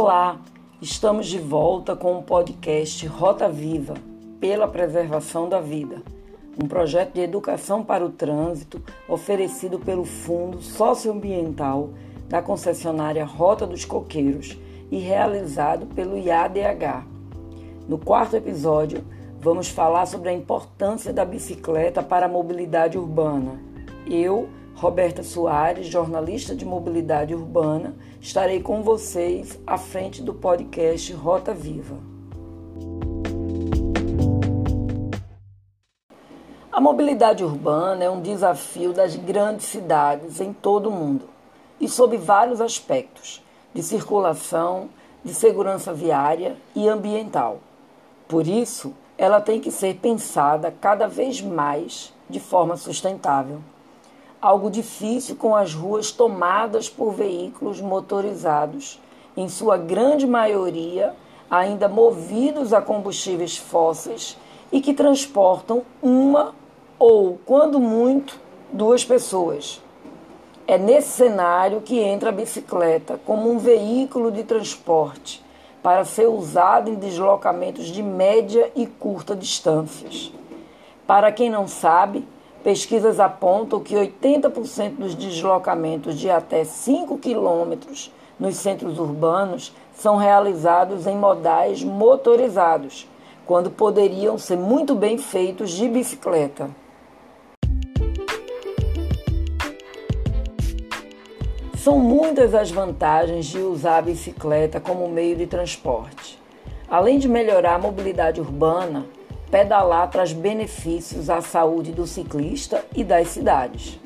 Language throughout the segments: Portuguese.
Olá, estamos de volta com o podcast Rota Viva pela Preservação da Vida, um projeto de educação para o trânsito oferecido pelo Fundo Socioambiental da concessionária Rota dos Coqueiros e realizado pelo IADH. No quarto episódio, vamos falar sobre a importância da bicicleta para a mobilidade urbana. Eu, Roberta Soares, jornalista de mobilidade urbana, estarei com vocês à frente do podcast Rota Viva. A mobilidade urbana é um desafio das grandes cidades em todo o mundo e sob vários aspectos de circulação, de segurança viária e ambiental. Por isso, ela tem que ser pensada cada vez mais de forma sustentável algo difícil com as ruas tomadas por veículos motorizados, em sua grande maioria ainda movidos a combustíveis fósseis e que transportam uma ou, quando muito, duas pessoas. É nesse cenário que entra a bicicleta como um veículo de transporte para ser usado em deslocamentos de média e curta distâncias. Para quem não sabe, Pesquisas apontam que 80% dos deslocamentos de até 5 quilômetros nos centros urbanos são realizados em modais motorizados, quando poderiam ser muito bem feitos de bicicleta. São muitas as vantagens de usar a bicicleta como meio de transporte. Além de melhorar a mobilidade urbana, pedalar traz benefícios à saúde do ciclista e das cidades.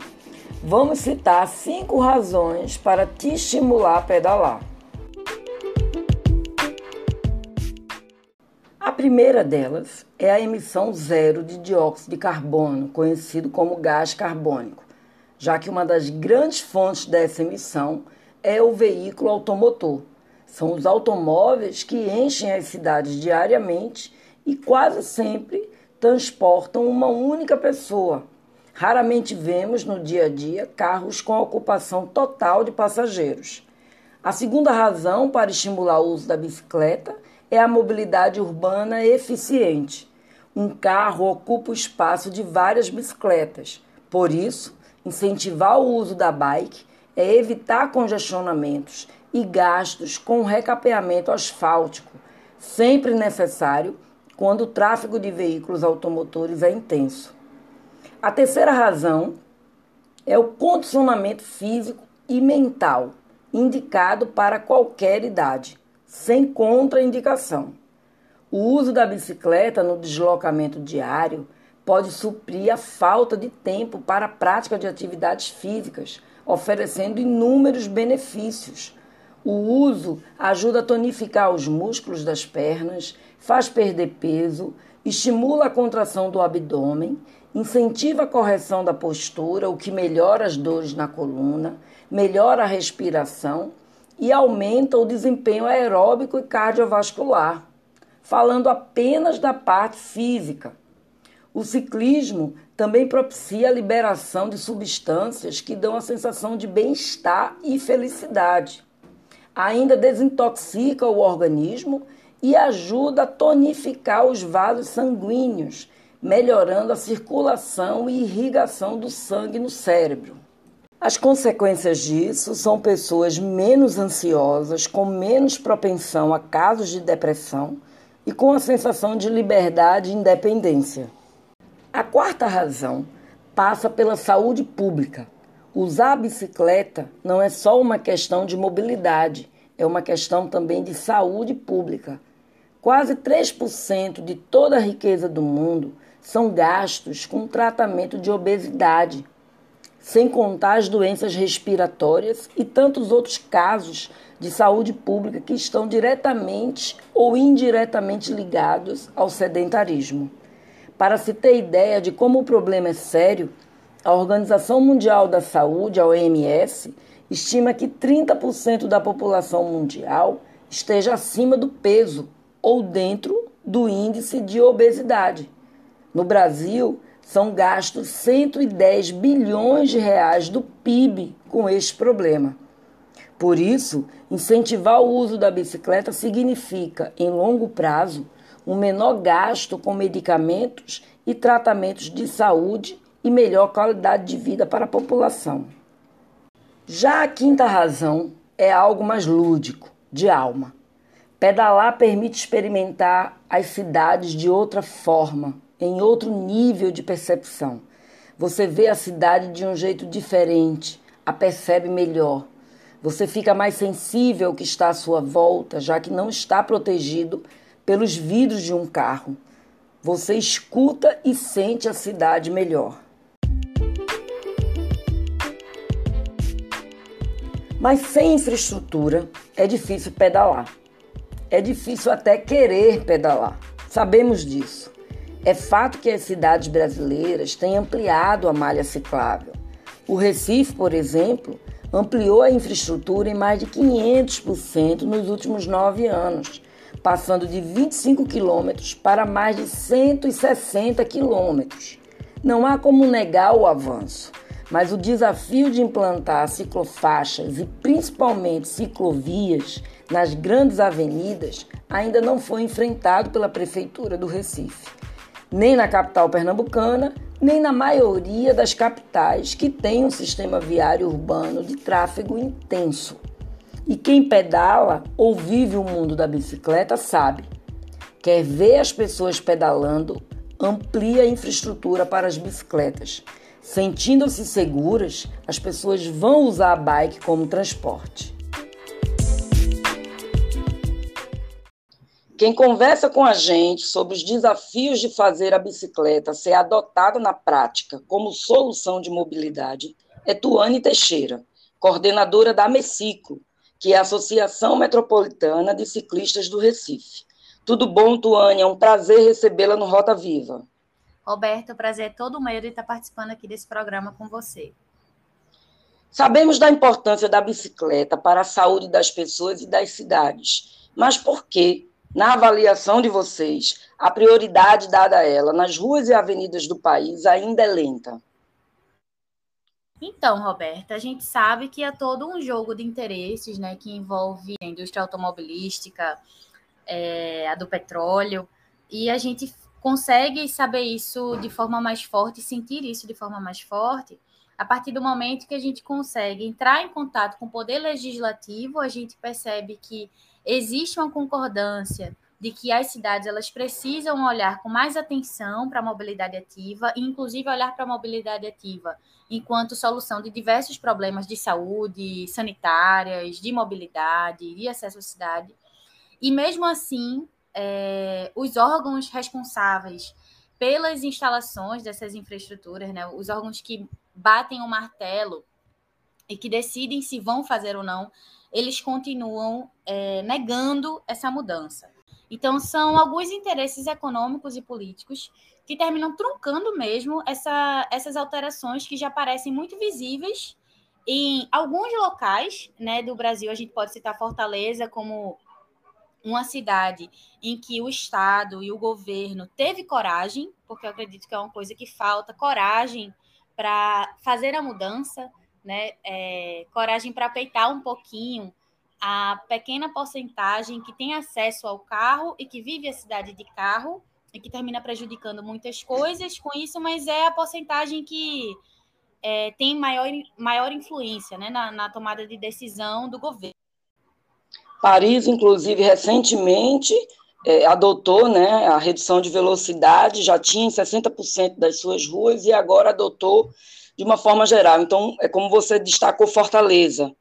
Vamos citar cinco razões para te estimular a pedalar. A primeira delas é a emissão zero de dióxido de carbono, conhecido como gás carbônico, já que uma das grandes fontes dessa emissão é o veículo automotor. São os automóveis que enchem as cidades diariamente e quase sempre transportam uma única pessoa. Raramente vemos no dia a dia carros com ocupação total de passageiros. A segunda razão para estimular o uso da bicicleta é a mobilidade urbana eficiente. Um carro ocupa o espaço de várias bicicletas. Por isso, incentivar o uso da bike é evitar congestionamentos e gastos com recapeamento asfáltico, sempre necessário quando o tráfego de veículos automotores é intenso. A terceira razão é o condicionamento físico e mental, indicado para qualquer idade, sem contraindicação. O uso da bicicleta no deslocamento diário pode suprir a falta de tempo para a prática de atividades físicas, oferecendo inúmeros benefícios. O uso ajuda a tonificar os músculos das pernas, faz perder peso, estimula a contração do abdômen, incentiva a correção da postura, o que melhora as dores na coluna, melhora a respiração e aumenta o desempenho aeróbico e cardiovascular. Falando apenas da parte física. O ciclismo também propicia a liberação de substâncias que dão a sensação de bem-estar e felicidade. Ainda desintoxica o organismo e ajuda a tonificar os vasos sanguíneos, melhorando a circulação e irrigação do sangue no cérebro. As consequências disso são pessoas menos ansiosas, com menos propensão a casos de depressão e com a sensação de liberdade e independência. A quarta razão passa pela saúde pública. Usar a bicicleta não é só uma questão de mobilidade, é uma questão também de saúde pública. Quase 3% de toda a riqueza do mundo são gastos com tratamento de obesidade, sem contar as doenças respiratórias e tantos outros casos de saúde pública que estão diretamente ou indiretamente ligados ao sedentarismo. Para se ter ideia de como o problema é sério, a Organização Mundial da Saúde, a OMS, estima que 30% da população mundial esteja acima do peso ou dentro do índice de obesidade. No Brasil, são gastos 110 bilhões de reais do PIB com este problema. Por isso, incentivar o uso da bicicleta significa, em longo prazo, um menor gasto com medicamentos e tratamentos de saúde e melhor qualidade de vida para a população. Já a quinta razão é algo mais lúdico, de alma. Pedalar permite experimentar as cidades de outra forma, em outro nível de percepção. Você vê a cidade de um jeito diferente, a percebe melhor. Você fica mais sensível ao que está à sua volta, já que não está protegido pelos vidros de um carro. Você escuta e sente a cidade melhor. Mas sem infraestrutura é difícil pedalar. É difícil até querer pedalar. Sabemos disso. É fato que as cidades brasileiras têm ampliado a malha ciclável. O Recife, por exemplo, ampliou a infraestrutura em mais de 500% nos últimos nove anos, passando de 25 quilômetros para mais de 160 quilômetros. Não há como negar o avanço, mas o desafio de implantar ciclofaixas e principalmente ciclovias nas grandes avenidas ainda não foi enfrentado pela Prefeitura do Recife nem na capital pernambucana, nem na maioria das capitais que têm um sistema viário urbano de tráfego intenso. E quem pedala ou vive o mundo da bicicleta sabe. Quer ver as pessoas pedalando, amplia a infraestrutura para as bicicletas. Sentindo-se seguras, as pessoas vão usar a bike como transporte. Quem conversa com a gente sobre os desafios de fazer a bicicleta ser adotada na prática como solução de mobilidade é Tuane Teixeira, coordenadora da MECICLO, que é a Associação Metropolitana de Ciclistas do Recife. Tudo bom, Tuane? É um prazer recebê-la no Rota Viva. Roberto, o prazer é todo meu de estar participando aqui desse programa com você. Sabemos da importância da bicicleta para a saúde das pessoas e das cidades, mas por que na avaliação de vocês, a prioridade dada a ela nas ruas e avenidas do país ainda é lenta? Então, Roberta, a gente sabe que é todo um jogo de interesses, né, que envolve a indústria automobilística, é, a do petróleo, e a gente consegue saber isso de forma mais forte, sentir isso de forma mais forte, a partir do momento que a gente consegue entrar em contato com o poder legislativo, a gente percebe que existe uma concordância de que as cidades elas precisam olhar com mais atenção para a mobilidade ativa e inclusive olhar para a mobilidade ativa enquanto solução de diversos problemas de saúde, sanitárias, de mobilidade, de acesso à cidade. E mesmo assim, é, os órgãos responsáveis pelas instalações dessas infraestruturas, né, os órgãos que batem o martelo e que decidem se vão fazer ou não, eles continuam é, negando essa mudança. Então, são alguns interesses econômicos e políticos que terminam truncando mesmo essa, essas alterações que já parecem muito visíveis em alguns locais né, do Brasil. A gente pode citar Fortaleza como uma cidade em que o Estado e o governo teve coragem, porque eu acredito que é uma coisa que falta coragem para fazer a mudança né, é, coragem para peitar um pouquinho a pequena porcentagem que tem acesso ao carro e que vive a cidade de carro e que termina prejudicando muitas coisas com isso, mas é a porcentagem que é, tem maior, maior influência né, na, na tomada de decisão do governo. Paris, inclusive, recentemente é, adotou né, a redução de velocidade, já tinha em 60% das suas ruas e agora adotou de uma forma geral. Então, é como você destacou Fortaleza.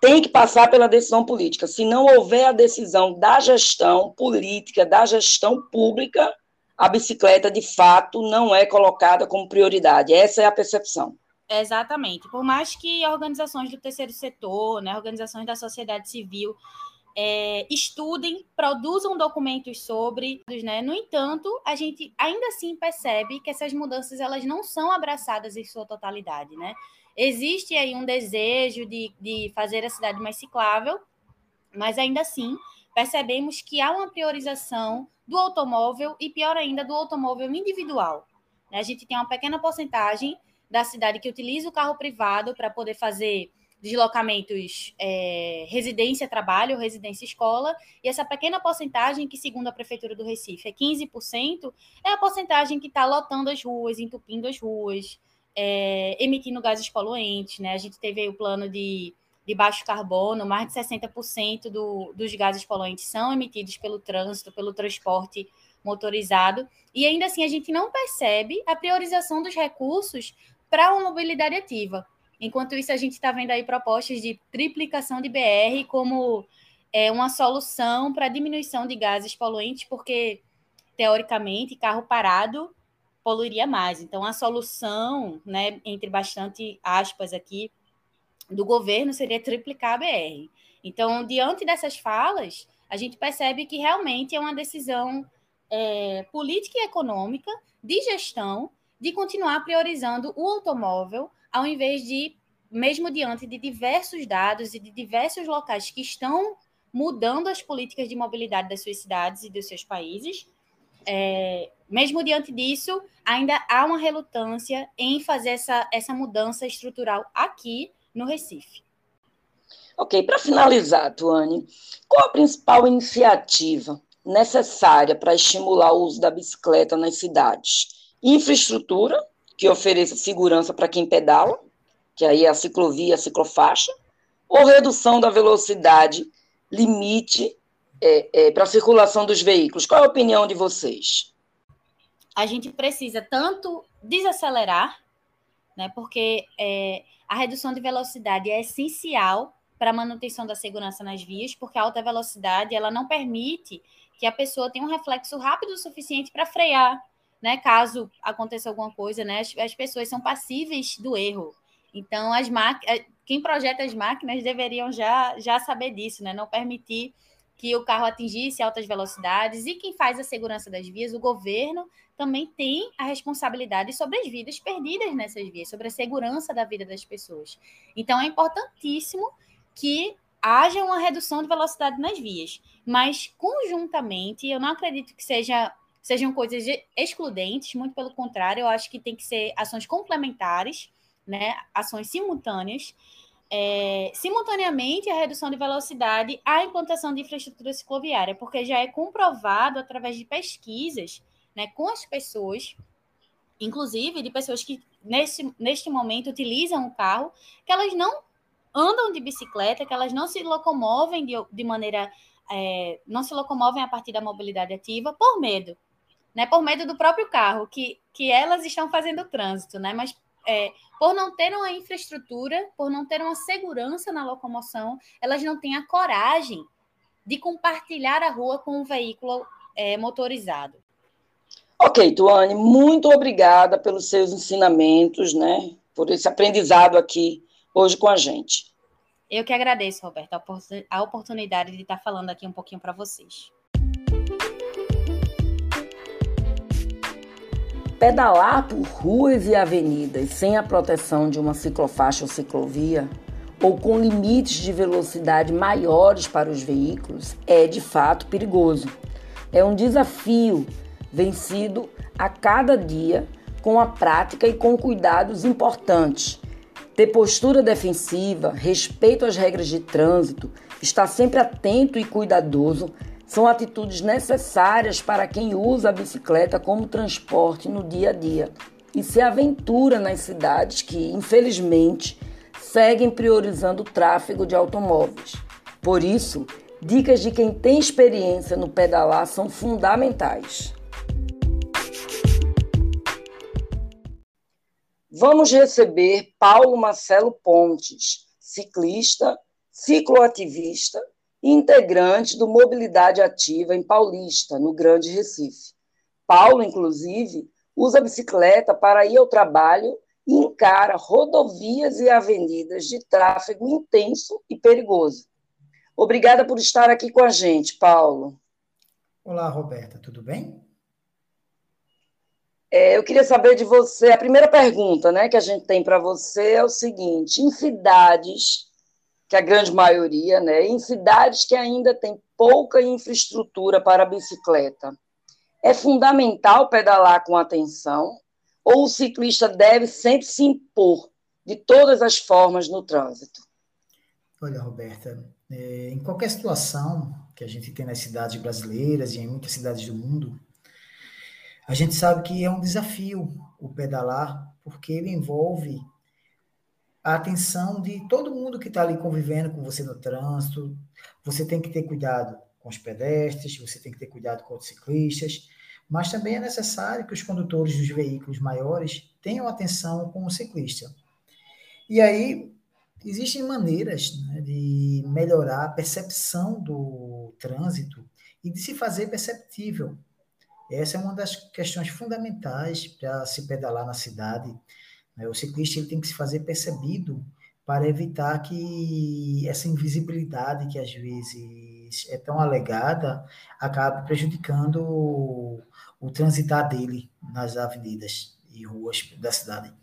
Tem que passar pela decisão política. Se não houver a decisão da gestão política, da gestão pública, a bicicleta, de fato, não é colocada como prioridade. Essa é a percepção. Exatamente. Por mais que organizações do terceiro setor, né, organizações da sociedade civil, é, estudem, produzam documentos sobre, né? No entanto, a gente ainda assim percebe que essas mudanças elas não são abraçadas em sua totalidade, né? Existe aí um desejo de, de fazer a cidade mais ciclável, mas ainda assim percebemos que há uma priorização do automóvel e, pior ainda, do automóvel individual. Né? A gente tem uma pequena porcentagem da cidade que utiliza o carro privado para poder fazer deslocamentos é, residência-trabalho, residência-escola, e essa pequena porcentagem, que segundo a Prefeitura do Recife é 15%, é a porcentagem que está lotando as ruas, entupindo as ruas, é, emitindo gases poluentes. Né? A gente teve o plano de, de baixo carbono, mais de 60% do, dos gases poluentes são emitidos pelo trânsito, pelo transporte motorizado, e ainda assim a gente não percebe a priorização dos recursos para uma mobilidade ativa. Enquanto isso, a gente está vendo aí propostas de triplicação de BR como é, uma solução para diminuição de gases poluentes, porque, teoricamente, carro parado poluiria mais. Então, a solução, né, entre bastante aspas aqui, do governo seria triplicar a BR. Então, diante dessas falas, a gente percebe que realmente é uma decisão é, política e econômica de gestão de continuar priorizando o automóvel ao invés de, mesmo diante de diversos dados e de diversos locais que estão mudando as políticas de mobilidade das suas cidades e dos seus países, é, mesmo diante disso, ainda há uma relutância em fazer essa, essa mudança estrutural aqui no Recife. Ok, para finalizar, Tuane, qual a principal iniciativa necessária para estimular o uso da bicicleta nas cidades? Infraestrutura, que ofereça segurança para quem pedala, que aí é a ciclovia, a ciclofaixa, ou redução da velocidade limite é, é, para a circulação dos veículos. Qual é a opinião de vocês? A gente precisa tanto desacelerar, né, porque é, a redução de velocidade é essencial para a manutenção da segurança nas vias, porque a alta velocidade ela não permite que a pessoa tenha um reflexo rápido o suficiente para frear, né? Caso aconteça alguma coisa, né? As, as pessoas são passíveis do erro. Então, as quem projeta as máquinas deveriam já, já saber disso, né? Não permitir que o carro atingisse altas velocidades e quem faz a segurança das vias, o governo, também tem a responsabilidade sobre as vidas perdidas nessas vias, sobre a segurança da vida das pessoas. Então é importantíssimo que haja uma redução de velocidade nas vias, mas conjuntamente, eu não acredito que seja sejam coisas excludentes, muito pelo contrário, eu acho que tem que ser ações complementares, né, ações simultâneas. É, simultaneamente a redução de velocidade à implantação de infraestrutura cicloviária, porque já é comprovado através de pesquisas né, com as pessoas, inclusive de pessoas que nesse, neste momento utilizam o carro, que elas não andam de bicicleta, que elas não se locomovem de, de maneira. É, não se locomovem a partir da mobilidade ativa por medo, né, por medo do próprio carro, que, que elas estão fazendo trânsito, né, mas é, por não ter uma infraestrutura, por não ter uma segurança na locomoção, elas não têm a coragem de compartilhar a rua com um veículo é, motorizado. Ok, Tuane, muito obrigada pelos seus ensinamentos, né? Por esse aprendizado aqui hoje com a gente. Eu que agradeço, Roberto, a oportunidade de estar falando aqui um pouquinho para vocês. Pedalar por ruas e avenidas sem a proteção de uma ciclofaixa ou ciclovia, ou com limites de velocidade maiores para os veículos, é de fato perigoso. É um desafio vencido a cada dia com a prática e com cuidados importantes. Ter postura defensiva, respeito às regras de trânsito, estar sempre atento e cuidadoso são atitudes necessárias para quem usa a bicicleta como transporte no dia a dia e se aventura nas cidades que, infelizmente, seguem priorizando o tráfego de automóveis. Por isso, dicas de quem tem experiência no pedalar são fundamentais. Vamos receber Paulo Marcelo Pontes, ciclista, cicloativista integrante do Mobilidade Ativa em Paulista, no Grande Recife. Paulo, inclusive, usa bicicleta para ir ao trabalho e encara rodovias e avenidas de tráfego intenso e perigoso. Obrigada por estar aqui com a gente, Paulo. Olá, Roberta, tudo bem? É, eu queria saber de você, a primeira pergunta né, que a gente tem para você é o seguinte: em cidades que a grande maioria, né, em cidades que ainda tem pouca infraestrutura para bicicleta. É fundamental pedalar com atenção ou o ciclista deve sempre se impor de todas as formas no trânsito? Olha, Roberta, é, em qualquer situação que a gente tem nas cidades brasileiras e em muitas cidades do mundo, a gente sabe que é um desafio o pedalar, porque ele envolve a atenção de todo mundo que está ali convivendo com você no trânsito. Você tem que ter cuidado com os pedestres, você tem que ter cuidado com os ciclistas, mas também é necessário que os condutores dos veículos maiores tenham atenção com o ciclista. E aí, existem maneiras né, de melhorar a percepção do trânsito e de se fazer perceptível. Essa é uma das questões fundamentais para se pedalar na cidade. O ciclista ele tem que se fazer percebido para evitar que essa invisibilidade que às vezes é tão alegada acabe prejudicando o, o transitar dele nas avenidas e ruas da cidade.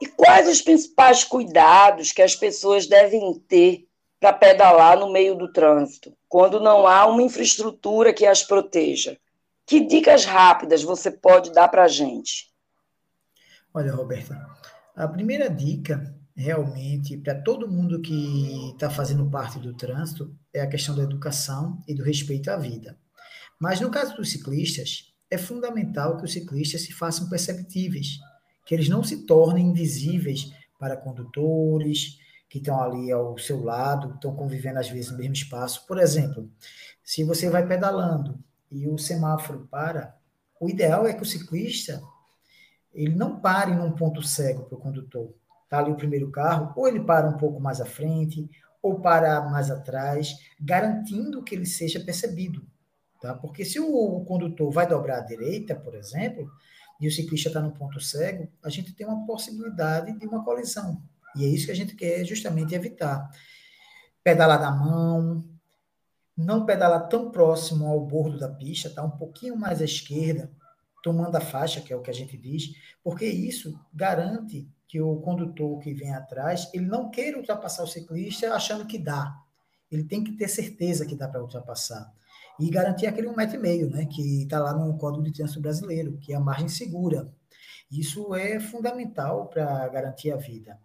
E quais os principais cuidados que as pessoas devem ter para pedalar no meio do trânsito, quando não há uma infraestrutura que as proteja? Que dicas rápidas você pode dar para a gente? Olha, Roberta, a primeira dica, realmente, para todo mundo que está fazendo parte do trânsito, é a questão da educação e do respeito à vida. Mas no caso dos ciclistas, é fundamental que os ciclistas se façam perceptíveis que eles não se tornem invisíveis para condutores que estão ali ao seu lado, estão convivendo às vezes no mesmo espaço. Por exemplo, se você vai pedalando e o semáforo para, o ideal é que o ciclista ele não pare num ponto cego para o condutor. Está ali o primeiro carro, ou ele para um pouco mais à frente, ou para mais atrás, garantindo que ele seja percebido. Tá? Porque se o condutor vai dobrar à direita, por exemplo, e o ciclista está no ponto cego, a gente tem uma possibilidade de uma colisão. E é isso que a gente quer justamente evitar. Pedalar na mão, não pedalar tão próximo ao bordo da pista, tá um pouquinho mais à esquerda, tomando a faixa, que é o que a gente diz, porque isso garante que o condutor que vem atrás, ele não queira ultrapassar o ciclista achando que dá. Ele tem que ter certeza que dá para ultrapassar e garantir aquele um metro e meio, né, que está lá no Código de Trânsito Brasileiro, que é a margem segura. Isso é fundamental para garantir a vida.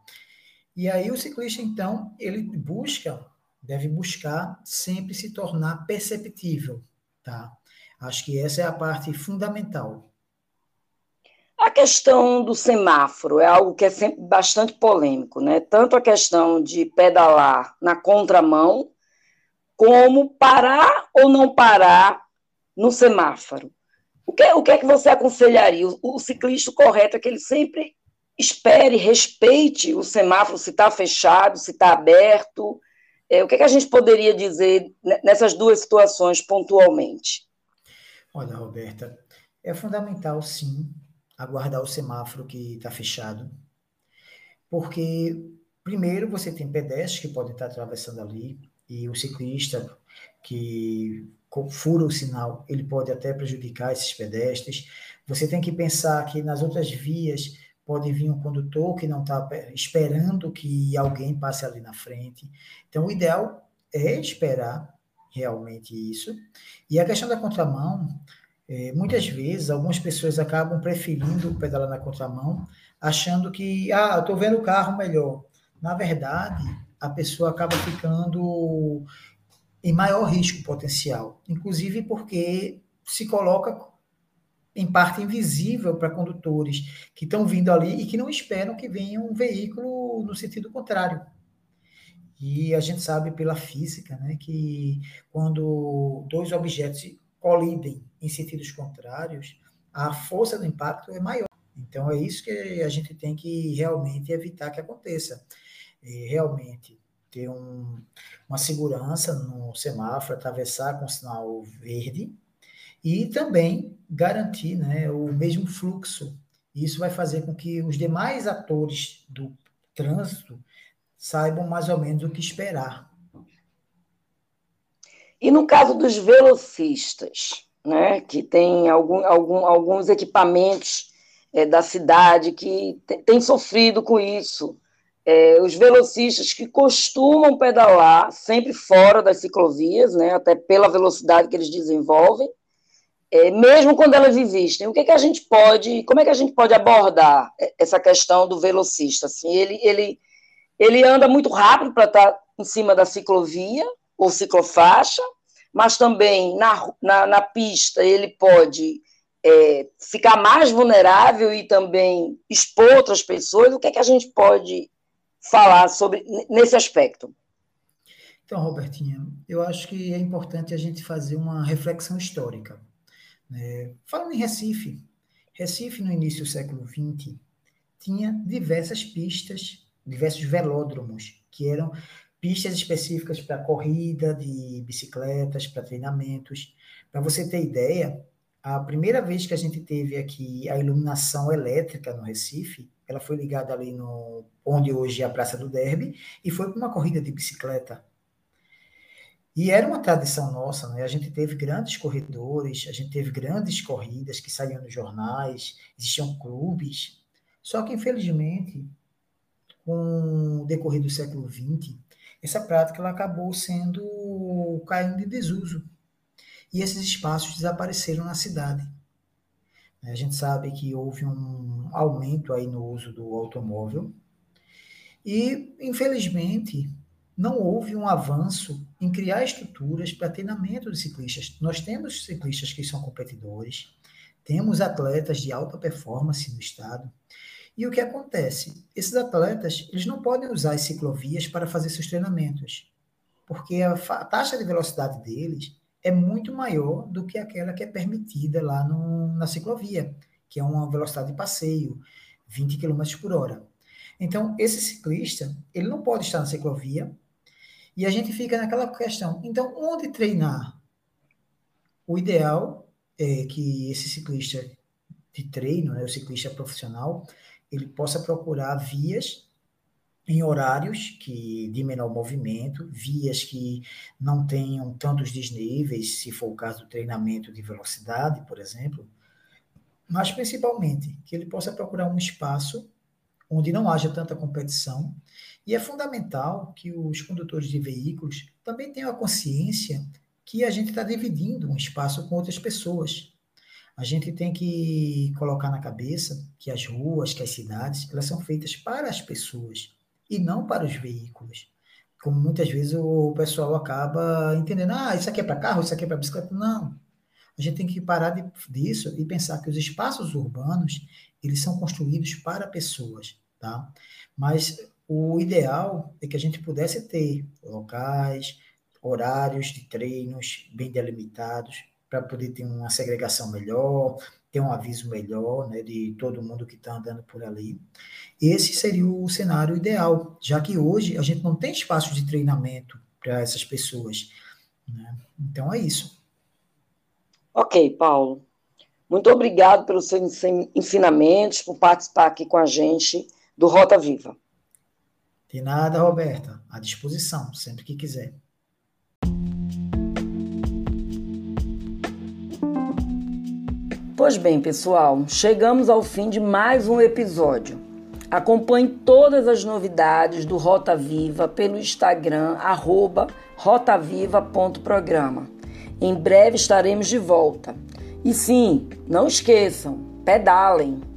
E aí o ciclista, então, ele busca, deve buscar sempre se tornar perceptível, tá? Acho que essa é a parte fundamental. A questão do semáforo é algo que é sempre bastante polêmico, né? Tanto a questão de pedalar na contramão, como parar ou não parar no semáforo. O que, o que é que você aconselharia? O, o ciclista correto é que ele sempre espere, respeite o semáforo, se está fechado, se está aberto. É, o que, é que a gente poderia dizer nessas duas situações pontualmente? Olha, Roberta, é fundamental, sim, aguardar o semáforo que está fechado, porque, primeiro, você tem pedestres que podem estar atravessando ali, e o ciclista que fura o sinal, ele pode até prejudicar esses pedestres. Você tem que pensar que nas outras vias pode vir um condutor que não está esperando que alguém passe ali na frente. Então, o ideal é esperar realmente isso. E a questão da contramão, é, muitas vezes, algumas pessoas acabam preferindo pedalar na contramão, achando que, ah, eu estou vendo o carro melhor. Na verdade, a pessoa acaba ficando em maior risco potencial, inclusive porque se coloca em parte invisível para condutores que estão vindo ali e que não esperam que venha um veículo no sentido contrário. E a gente sabe pela física, né, que quando dois objetos colidem em sentidos contrários, a força do impacto é maior. Então é isso que a gente tem que realmente evitar que aconteça é, realmente ter um, uma segurança no semáforo, atravessar com sinal verde e também garantir né, o mesmo fluxo. Isso vai fazer com que os demais atores do trânsito saibam mais ou menos o que esperar. E no caso dos velocistas, né, que tem algum, algum, alguns equipamentos é, da cidade que têm sofrido com isso, é, os velocistas que costumam pedalar sempre fora das ciclovias, né, até pela velocidade que eles desenvolvem, é, mesmo quando elas existem. O que, que a gente pode, como é que a gente pode abordar essa questão do velocista? Assim, ele, ele ele anda muito rápido para estar tá em cima da ciclovia ou ciclofaixa, mas também na, na, na pista ele pode é, ficar mais vulnerável e também expor outras pessoas. O que é que a gente pode falar sobre nesse aspecto? Então, Robertinha, eu acho que é importante a gente fazer uma reflexão histórica. Né? Falando em Recife, Recife, no início do século XX, tinha diversas pistas, diversos velódromos, que eram pistas específicas para corrida de bicicletas, para treinamentos. Para você ter ideia, a primeira vez que a gente teve aqui a iluminação elétrica no Recife, ela foi ligada ali no onde hoje é a Praça do Derby e foi para uma corrida de bicicleta. E era uma tradição nossa, né? A gente teve grandes corredores, a gente teve grandes corridas que saíam nos jornais, existiam clubes. Só que, infelizmente, com o decorrer do século XX, essa prática ela acabou sendo caindo em desuso. E esses espaços desapareceram na cidade. A gente sabe que houve um aumento aí no uso do automóvel. E, infelizmente, não houve um avanço em criar estruturas para treinamento de ciclistas. Nós temos ciclistas que são competidores, temos atletas de alta performance no estado. E o que acontece? Esses atletas, eles não podem usar as ciclovias para fazer seus treinamentos, porque a, a taxa de velocidade deles é muito maior do que aquela que é permitida lá no, na ciclovia, que é uma velocidade de passeio, 20 km por hora. Então, esse ciclista, ele não pode estar na ciclovia, e a gente fica naquela questão. Então, onde treinar? O ideal é que esse ciclista de treino, né, o ciclista profissional, ele possa procurar vias em horários que de menor movimento, vias que não tenham tantos desníveis, se for o caso do treinamento de velocidade, por exemplo, mas principalmente que ele possa procurar um espaço onde não haja tanta competição e é fundamental que os condutores de veículos também tenham a consciência que a gente está dividindo um espaço com outras pessoas. A gente tem que colocar na cabeça que as ruas, que as cidades, elas são feitas para as pessoas e não para os veículos. Como muitas vezes o pessoal acaba entendendo, ah, isso aqui é para carro, isso aqui é para bicicleta. Não. A gente tem que parar de, disso e pensar que os espaços urbanos, eles são construídos para pessoas, tá? Mas o ideal é que a gente pudesse ter locais, horários de treinos bem delimitados, para poder ter uma segregação melhor, ter um aviso melhor né, de todo mundo que está andando por ali. Esse seria o cenário ideal, já que hoje a gente não tem espaço de treinamento para essas pessoas. Né? Então é isso. Ok, Paulo. Muito obrigado pelos seus ensinamentos, por participar aqui com a gente do Rota Viva. De nada, Roberta. À disposição, sempre que quiser. Pois bem, pessoal, chegamos ao fim de mais um episódio. Acompanhe todas as novidades do Rota Viva pelo Instagram, arroba rotaviva.programa. Em breve estaremos de volta. E sim, não esqueçam, pedalem!